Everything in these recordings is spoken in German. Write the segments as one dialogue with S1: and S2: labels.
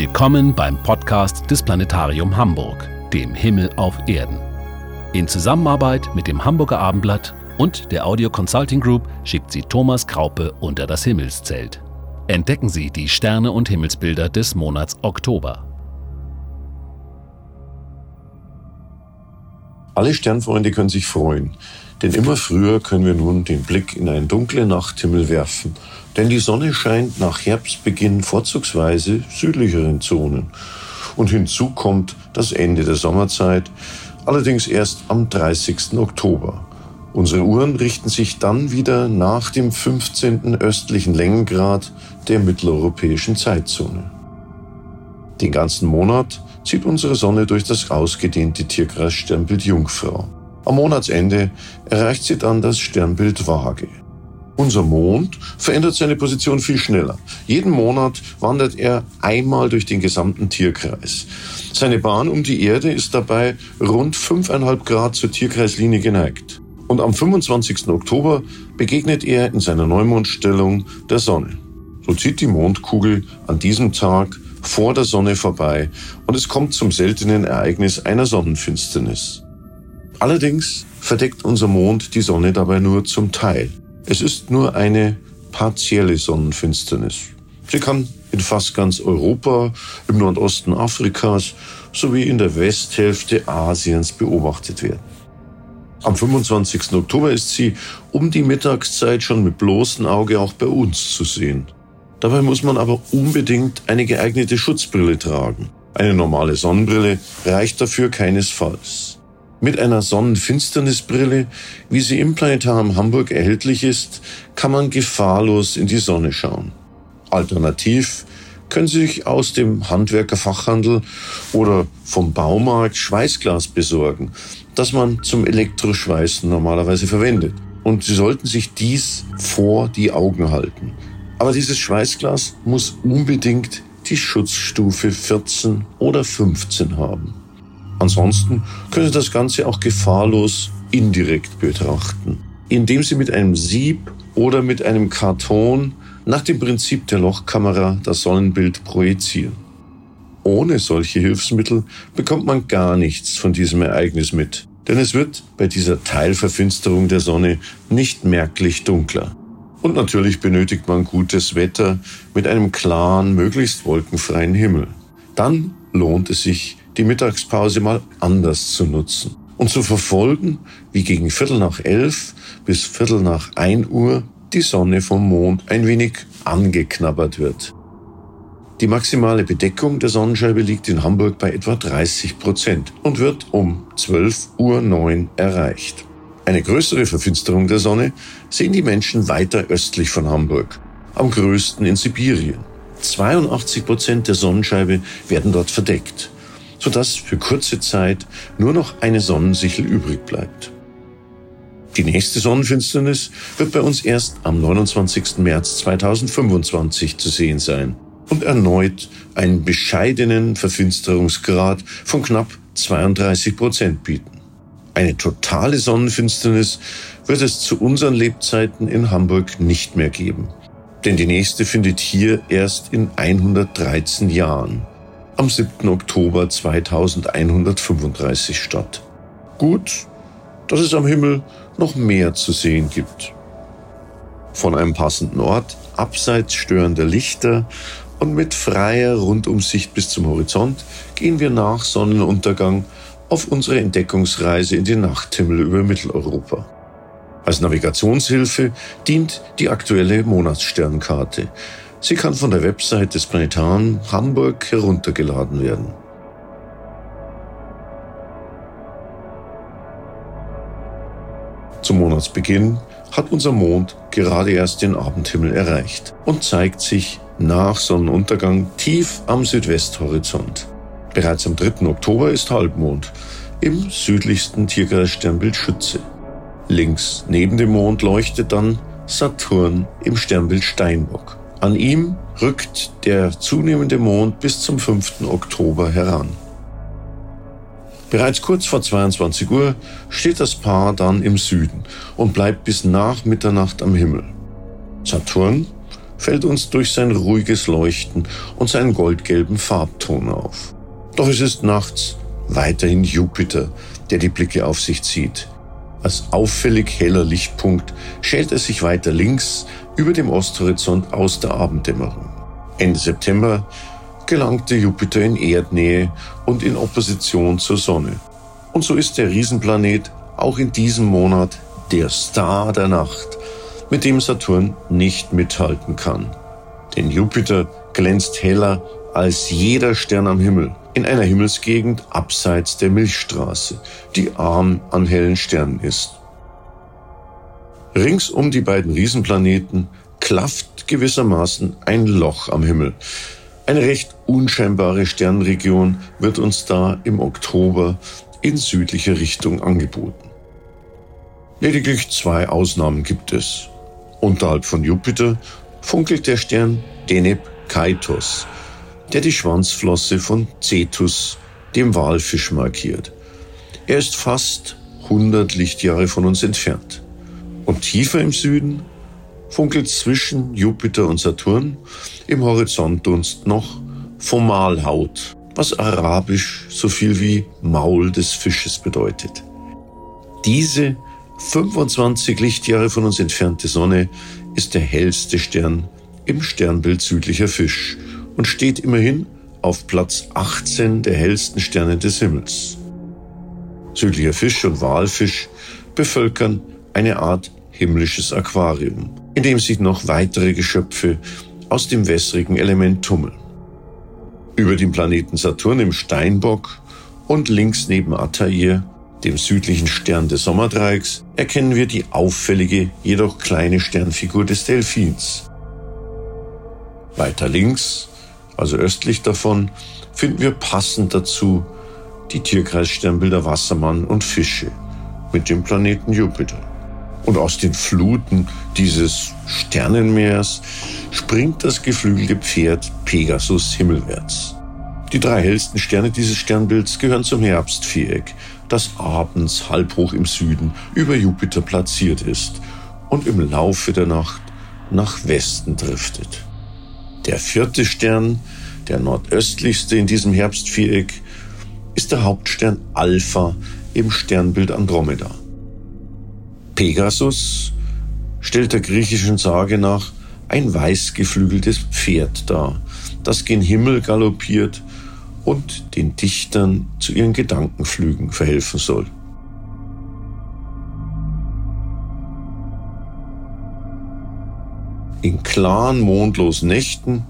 S1: Willkommen beim Podcast des Planetarium Hamburg, dem Himmel auf Erden. In Zusammenarbeit mit dem Hamburger Abendblatt und der Audio Consulting Group schickt sie Thomas Kraupe unter das Himmelszelt. Entdecken Sie die Sterne und Himmelsbilder des Monats Oktober.
S2: Alle Sternfreunde können sich freuen, denn immer früher können wir nun den Blick in einen dunklen Nachthimmel werfen – denn die Sonne scheint nach Herbstbeginn vorzugsweise südlicheren Zonen. Und hinzu kommt das Ende der Sommerzeit, allerdings erst am 30. Oktober. Unsere Uhren richten sich dann wieder nach dem 15. östlichen Längengrad der mitteleuropäischen Zeitzone. Den ganzen Monat zieht unsere Sonne durch das ausgedehnte Tierkreis Sternbild Jungfrau. Am Monatsende erreicht sie dann das Sternbild Waage. Unser Mond verändert seine Position viel schneller. Jeden Monat wandert er einmal durch den gesamten Tierkreis. Seine Bahn um die Erde ist dabei rund 5,5 Grad zur Tierkreislinie geneigt. Und am 25. Oktober begegnet er in seiner Neumondstellung der Sonne. So zieht die Mondkugel an diesem Tag vor der Sonne vorbei und es kommt zum seltenen Ereignis einer Sonnenfinsternis. Allerdings verdeckt unser Mond die Sonne dabei nur zum Teil. Es ist nur eine partielle Sonnenfinsternis. Sie kann in fast ganz Europa, im Nordosten Afrikas sowie in der Westhälfte Asiens beobachtet werden. Am 25. Oktober ist sie um die Mittagszeit schon mit bloßem Auge auch bei uns zu sehen. Dabei muss man aber unbedingt eine geeignete Schutzbrille tragen. Eine normale Sonnenbrille reicht dafür keinesfalls. Mit einer Sonnenfinsternisbrille, wie sie im Planetarium Hamburg erhältlich ist, kann man gefahrlos in die Sonne schauen. Alternativ können Sie sich aus dem Handwerkerfachhandel oder vom Baumarkt Schweißglas besorgen, das man zum Elektroschweißen normalerweise verwendet. Und Sie sollten sich dies vor die Augen halten. Aber dieses Schweißglas muss unbedingt die Schutzstufe 14 oder 15 haben. Ansonsten können Sie das Ganze auch gefahrlos indirekt betrachten, indem Sie mit einem Sieb oder mit einem Karton nach dem Prinzip der Lochkamera das Sonnenbild projizieren. Ohne solche Hilfsmittel bekommt man gar nichts von diesem Ereignis mit, denn es wird bei dieser Teilverfinsterung der Sonne nicht merklich dunkler. Und natürlich benötigt man gutes Wetter mit einem klaren, möglichst wolkenfreien Himmel. Dann lohnt es sich, die Mittagspause mal anders zu nutzen und zu verfolgen, wie gegen Viertel nach elf bis Viertel nach ein Uhr die Sonne vom Mond ein wenig angeknabbert wird. Die maximale Bedeckung der Sonnenscheibe liegt in Hamburg bei etwa 30 Prozent und wird um 12.09 Uhr erreicht. Eine größere Verfinsterung der Sonne sehen die Menschen weiter östlich von Hamburg, am größten in Sibirien. 82 Prozent der Sonnenscheibe werden dort verdeckt sodass für kurze Zeit nur noch eine Sonnensichel übrig bleibt. Die nächste Sonnenfinsternis wird bei uns erst am 29. März 2025 zu sehen sein und erneut einen bescheidenen Verfinsterungsgrad von knapp 32 Prozent bieten. Eine totale Sonnenfinsternis wird es zu unseren Lebzeiten in Hamburg nicht mehr geben. Denn die nächste findet hier erst in 113 Jahren am 7. Oktober 2135 statt. Gut, dass es am Himmel noch mehr zu sehen gibt. Von einem passenden Ort, abseits störender Lichter und mit freier Rundumsicht bis zum Horizont gehen wir nach Sonnenuntergang auf unsere Entdeckungsreise in den Nachthimmel über Mitteleuropa. Als Navigationshilfe dient die aktuelle Monatssternkarte, Sie kann von der Website des Planetarium Hamburg heruntergeladen werden. Zum Monatsbeginn hat unser Mond gerade erst den Abendhimmel erreicht und zeigt sich nach Sonnenuntergang tief am Südwesthorizont. Bereits am 3. Oktober ist Halbmond im südlichsten Tierkreissternbild Schütze. Links neben dem Mond leuchtet dann Saturn im Sternbild Steinbock. An ihm rückt der zunehmende Mond bis zum 5. Oktober heran. Bereits kurz vor 22 Uhr steht das Paar dann im Süden und bleibt bis nach Mitternacht am Himmel. Saturn fällt uns durch sein ruhiges Leuchten und seinen goldgelben Farbton auf. Doch es ist nachts weiterhin Jupiter, der die Blicke auf sich zieht. Als auffällig heller Lichtpunkt schält er sich weiter links über dem Osthorizont aus der Abenddämmerung. Ende September gelangte Jupiter in Erdnähe und in Opposition zur Sonne. Und so ist der Riesenplanet auch in diesem Monat der Star der Nacht, mit dem Saturn nicht mithalten kann. Denn Jupiter glänzt heller als jeder Stern am Himmel in einer Himmelsgegend abseits der Milchstraße, die arm an hellen Sternen ist. Rings um die beiden Riesenplaneten klafft gewissermaßen ein Loch am Himmel. Eine recht unscheinbare Sternregion wird uns da im Oktober in südlicher Richtung angeboten. Lediglich zwei Ausnahmen gibt es. Unterhalb von Jupiter funkelt der Stern Deneb Kaitos, der die Schwanzflosse von Cetus, dem Walfisch, markiert. Er ist fast 100 Lichtjahre von uns entfernt. Und tiefer im Süden funkelt zwischen Jupiter und Saturn im Horizontdunst noch Fomalhaut, was arabisch so viel wie Maul des Fisches bedeutet. Diese 25 Lichtjahre von uns entfernte Sonne ist der hellste Stern im Sternbild südlicher Fisch und steht immerhin auf Platz 18 der hellsten Sterne des Himmels. Südlicher Fisch und Walfisch bevölkern eine Art himmlisches Aquarium, in dem sich noch weitere Geschöpfe aus dem wässrigen Element tummeln. Über dem Planeten Saturn im Steinbock und links neben Altair, dem südlichen Stern des Sommerdreiecks, erkennen wir die auffällige, jedoch kleine Sternfigur des Delfins. Weiter links also östlich davon, finden wir passend dazu die Tierkreissternbilder Wassermann und Fische mit dem Planeten Jupiter. Und aus den Fluten dieses Sternenmeers springt das geflügelte Pferd Pegasus himmelwärts. Die drei hellsten Sterne dieses Sternbilds gehören zum Herbstviereck, das abends halb hoch im Süden über Jupiter platziert ist und im Laufe der Nacht nach Westen driftet. Der vierte Stern, der nordöstlichste in diesem Herbstviereck, ist der Hauptstern Alpha im Sternbild Andromeda. Pegasus stellt der griechischen Sage nach ein weißgeflügeltes Pferd dar, das gen Himmel galoppiert und den Dichtern zu ihren Gedankenflügen verhelfen soll. In klaren, mondlosen Nächten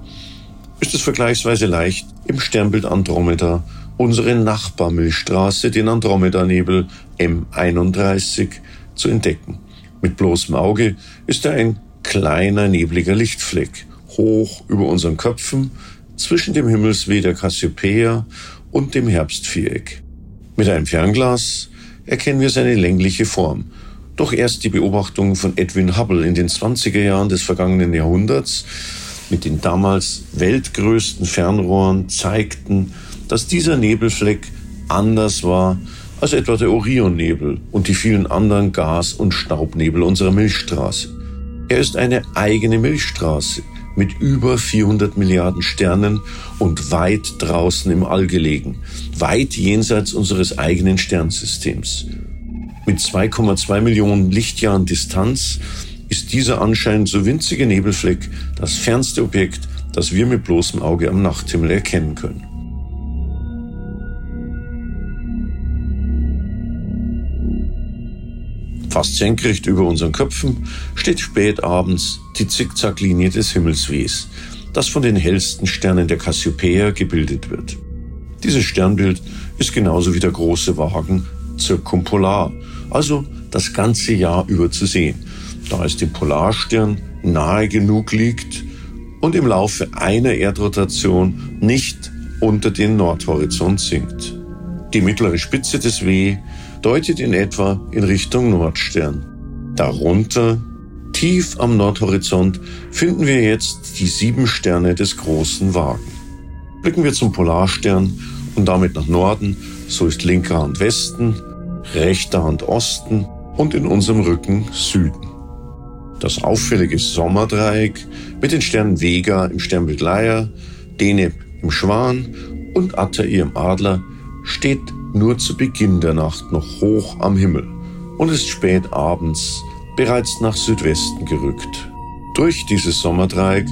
S2: ist es vergleichsweise leicht, im Sternbild Andromeda unsere Nachbarmilchstraße, den Andromeda-Nebel M31, zu entdecken. Mit bloßem Auge ist er ein kleiner, nebliger Lichtfleck, hoch über unseren Köpfen, zwischen dem Himmelsweh der Cassiopeia und dem Herbstviereck. Mit einem Fernglas erkennen wir seine längliche Form doch erst die Beobachtungen von Edwin Hubble in den 20er Jahren des vergangenen Jahrhunderts mit den damals weltgrößten Fernrohren zeigten, dass dieser Nebelfleck anders war als etwa der Orionnebel und die vielen anderen Gas- und Staubnebel unserer Milchstraße. Er ist eine eigene Milchstraße mit über 400 Milliarden Sternen und weit draußen im All gelegen, weit jenseits unseres eigenen Sternsystems. Mit 2,2 Millionen Lichtjahren Distanz ist dieser anscheinend so winzige Nebelfleck das fernste Objekt, das wir mit bloßem Auge am Nachthimmel erkennen können. Fast senkrecht über unseren Köpfen steht spät abends die Zickzacklinie des Himmelswehs, das von den hellsten Sternen der Cassiopeia gebildet wird. Dieses Sternbild ist genauso wie der große Wagen zirkumpolar also das ganze Jahr über zu sehen, da es dem Polarstern nahe genug liegt und im Laufe einer Erdrotation nicht unter den Nordhorizont sinkt. Die mittlere Spitze des W deutet in etwa in Richtung Nordstern. Darunter, tief am Nordhorizont, finden wir jetzt die sieben Sterne des großen Wagen. Blicken wir zum Polarstern und damit nach Norden, so ist linker Hand Westen, rechter Hand Osten und in unserem Rücken Süden. Das auffällige Sommerdreieck mit den Sternen Vega im Sternbild Leier, Deneb im Schwan und Altair im Adler steht nur zu Beginn der Nacht noch hoch am Himmel und ist spät abends bereits nach Südwesten gerückt. Durch dieses Sommerdreieck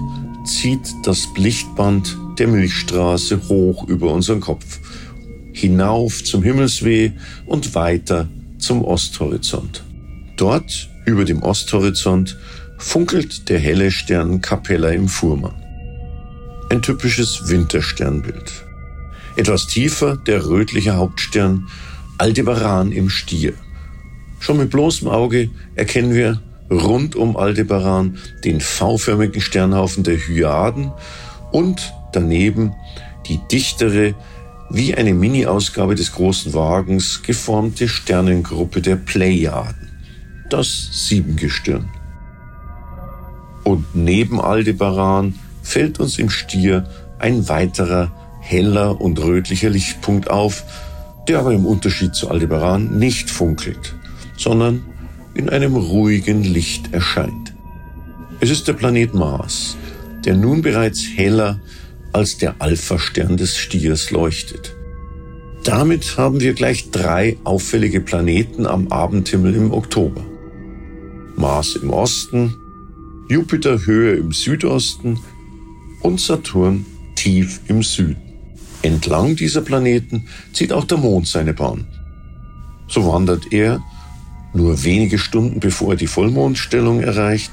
S2: zieht das Lichtband der Milchstraße hoch über unseren Kopf, hinauf zum Himmelsweh und weiter zum Osthorizont. Dort, über dem Osthorizont, funkelt der helle Stern Capella im Fuhrmann. Ein typisches Wintersternbild. Etwas tiefer der rötliche Hauptstern Aldebaran im Stier. Schon mit bloßem Auge erkennen wir rund um Aldebaran den V-förmigen Sternhaufen der Hyaden und daneben die dichtere, wie eine Mini-Ausgabe des großen Wagens geformte Sternengruppe der Plejaden, das Siebengestirn. Und neben Aldebaran fällt uns im Stier ein weiterer heller und rötlicher Lichtpunkt auf, der aber im Unterschied zu Aldebaran nicht funkelt, sondern in einem ruhigen Licht erscheint. Es ist der Planet Mars, der nun bereits heller als der Alpha-Stern des Stiers leuchtet. Damit haben wir gleich drei auffällige Planeten am Abendhimmel im Oktober. Mars im Osten, Jupiter Höhe im Südosten und Saturn tief im Süden. Entlang dieser Planeten zieht auch der Mond seine Bahn. So wandert er nur wenige Stunden bevor er die Vollmondstellung erreicht,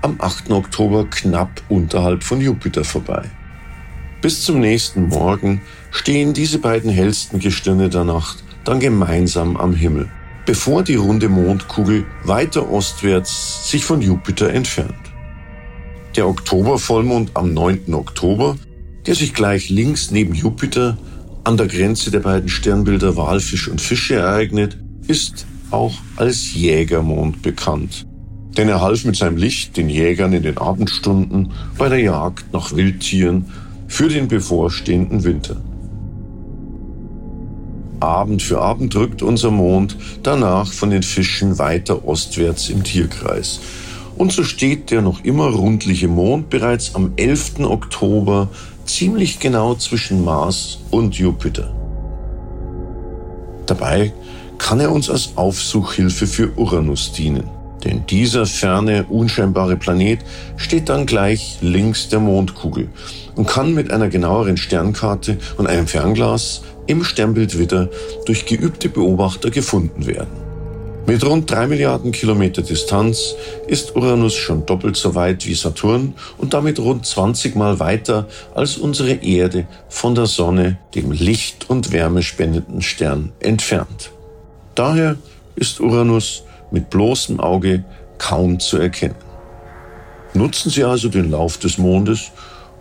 S2: am 8. Oktober knapp unterhalb von Jupiter vorbei. Bis zum nächsten Morgen stehen diese beiden hellsten Gestirne der Nacht dann gemeinsam am Himmel, bevor die runde Mondkugel weiter ostwärts sich von Jupiter entfernt. Der Oktobervollmond am 9. Oktober, der sich gleich links neben Jupiter an der Grenze der beiden Sternbilder Walfisch und Fische ereignet, ist auch als Jägermond bekannt. Denn er half mit seinem Licht den Jägern in den Abendstunden bei der Jagd nach Wildtieren für den bevorstehenden Winter. Abend für Abend drückt unser Mond danach von den Fischen weiter ostwärts im Tierkreis. Und so steht der noch immer rundliche Mond bereits am 11. Oktober ziemlich genau zwischen Mars und Jupiter. Dabei kann er uns als Aufsuchhilfe für Uranus dienen. Denn dieser ferne, unscheinbare Planet steht dann gleich links der Mondkugel und kann mit einer genaueren Sternkarte und einem Fernglas im Sternbild Widder durch geübte Beobachter gefunden werden. Mit rund drei Milliarden Kilometer Distanz ist Uranus schon doppelt so weit wie Saturn und damit rund 20 Mal weiter als unsere Erde von der Sonne, dem Licht- und Wärmespendenden Stern, entfernt. Daher ist Uranus mit bloßem Auge kaum zu erkennen. Nutzen Sie also den Lauf des Mondes,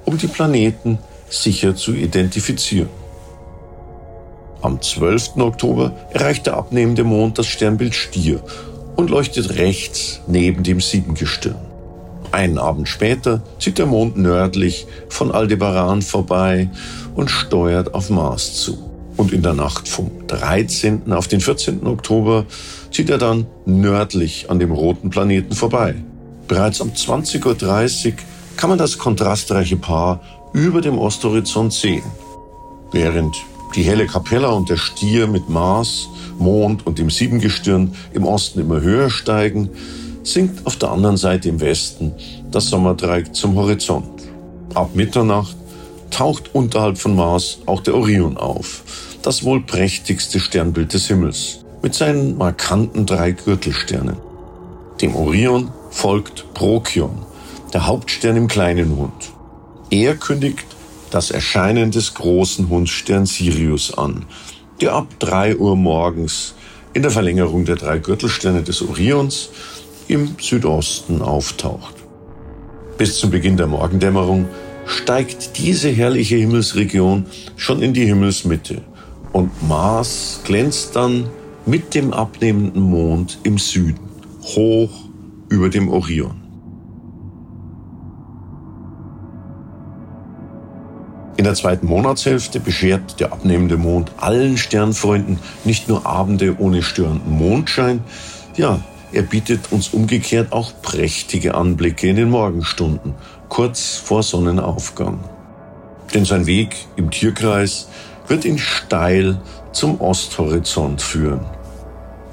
S2: um die Planeten sicher zu identifizieren. Am 12. Oktober erreicht der abnehmende Mond das Sternbild Stier und leuchtet rechts neben dem Siebengestirn. Einen Abend später zieht der Mond nördlich von Aldebaran vorbei und steuert auf Mars zu. Und in der Nacht vom 13. auf den 14. Oktober zieht er dann nördlich an dem roten Planeten vorbei. Bereits um 20.30 Uhr kann man das kontrastreiche Paar über dem Osthorizont sehen. Während die helle Kapella und der Stier mit Mars, Mond und dem Siebengestirn im Osten immer höher steigen, sinkt auf der anderen Seite im Westen das Sommerdreieck zum Horizont. Ab Mitternacht taucht unterhalb von Mars auch der Orion auf das wohl prächtigste Sternbild des Himmels mit seinen markanten drei Gürtelsternen. Dem Orion folgt Procyon, der Hauptstern im kleinen Hund. Er kündigt das Erscheinen des großen Hundsterns Sirius an, der ab drei Uhr morgens in der Verlängerung der drei Gürtelsterne des Orions im Südosten auftaucht. Bis zum Beginn der Morgendämmerung steigt diese herrliche Himmelsregion schon in die Himmelsmitte und Mars glänzt dann mit dem abnehmenden Mond im Süden, hoch über dem Orion. Der zweiten Monatshälfte beschert der abnehmende Mond allen Sternfreunden nicht nur Abende ohne störenden Mondschein, ja, er bietet uns umgekehrt auch prächtige Anblicke in den Morgenstunden, kurz vor Sonnenaufgang. Denn sein Weg im Tierkreis wird ihn steil zum Osthorizont führen.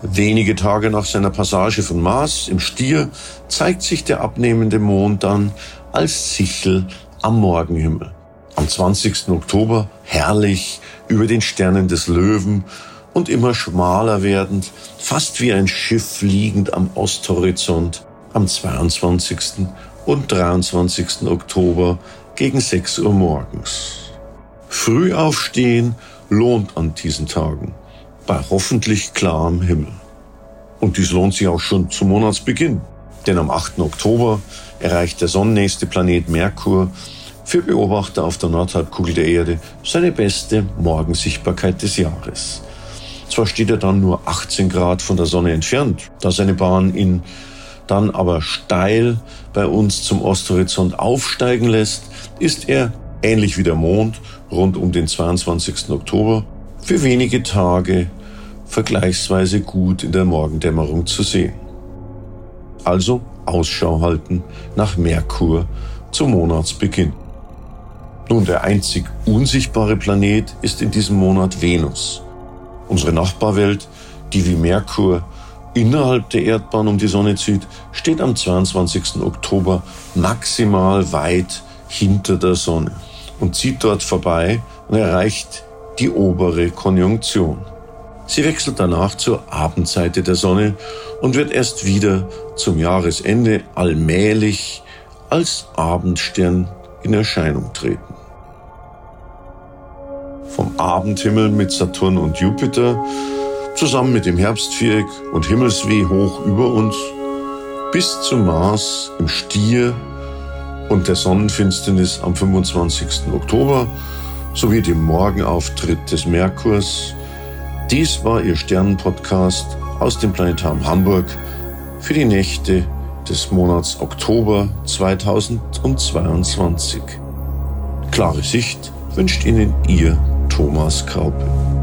S2: Wenige Tage nach seiner Passage von Mars im Stier zeigt sich der abnehmende Mond dann als Sichel am Morgenhimmel. Am 20. Oktober herrlich über den Sternen des Löwen und immer schmaler werdend, fast wie ein Schiff liegend am Osthorizont am 22. und 23. Oktober gegen 6 Uhr morgens. Früh aufstehen lohnt an diesen Tagen, bei hoffentlich klarem Himmel. Und dies lohnt sich auch schon zum Monatsbeginn, denn am 8. Oktober erreicht der sonnennächste Planet Merkur für Beobachter auf der Nordhalbkugel der Erde seine beste Morgensichtbarkeit des Jahres. Zwar steht er dann nur 18 Grad von der Sonne entfernt, da seine Bahn ihn dann aber steil bei uns zum Osthorizont aufsteigen lässt, ist er, ähnlich wie der Mond, rund um den 22. Oktober für wenige Tage vergleichsweise gut in der Morgendämmerung zu sehen. Also Ausschau halten nach Merkur zum Monatsbeginn. Nun, der einzig unsichtbare Planet ist in diesem Monat Venus. Unsere Nachbarwelt, die wie Merkur innerhalb der Erdbahn um die Sonne zieht, steht am 22. Oktober maximal weit hinter der Sonne und zieht dort vorbei und erreicht die obere Konjunktion. Sie wechselt danach zur Abendseite der Sonne und wird erst wieder zum Jahresende allmählich als Abendstern in Erscheinung treten. Vom Abendhimmel mit Saturn und Jupiter zusammen mit dem Herbstviereck und Himmelsweh hoch über uns bis zum Mars im Stier und der Sonnenfinsternis am 25. Oktober sowie dem Morgenauftritt des Merkurs. Dies war Ihr Sternenpodcast aus dem Planetarium Hamburg für die Nächte des Monats Oktober 2022. Klare Sicht wünscht Ihnen Ihr Thomas Kraupe.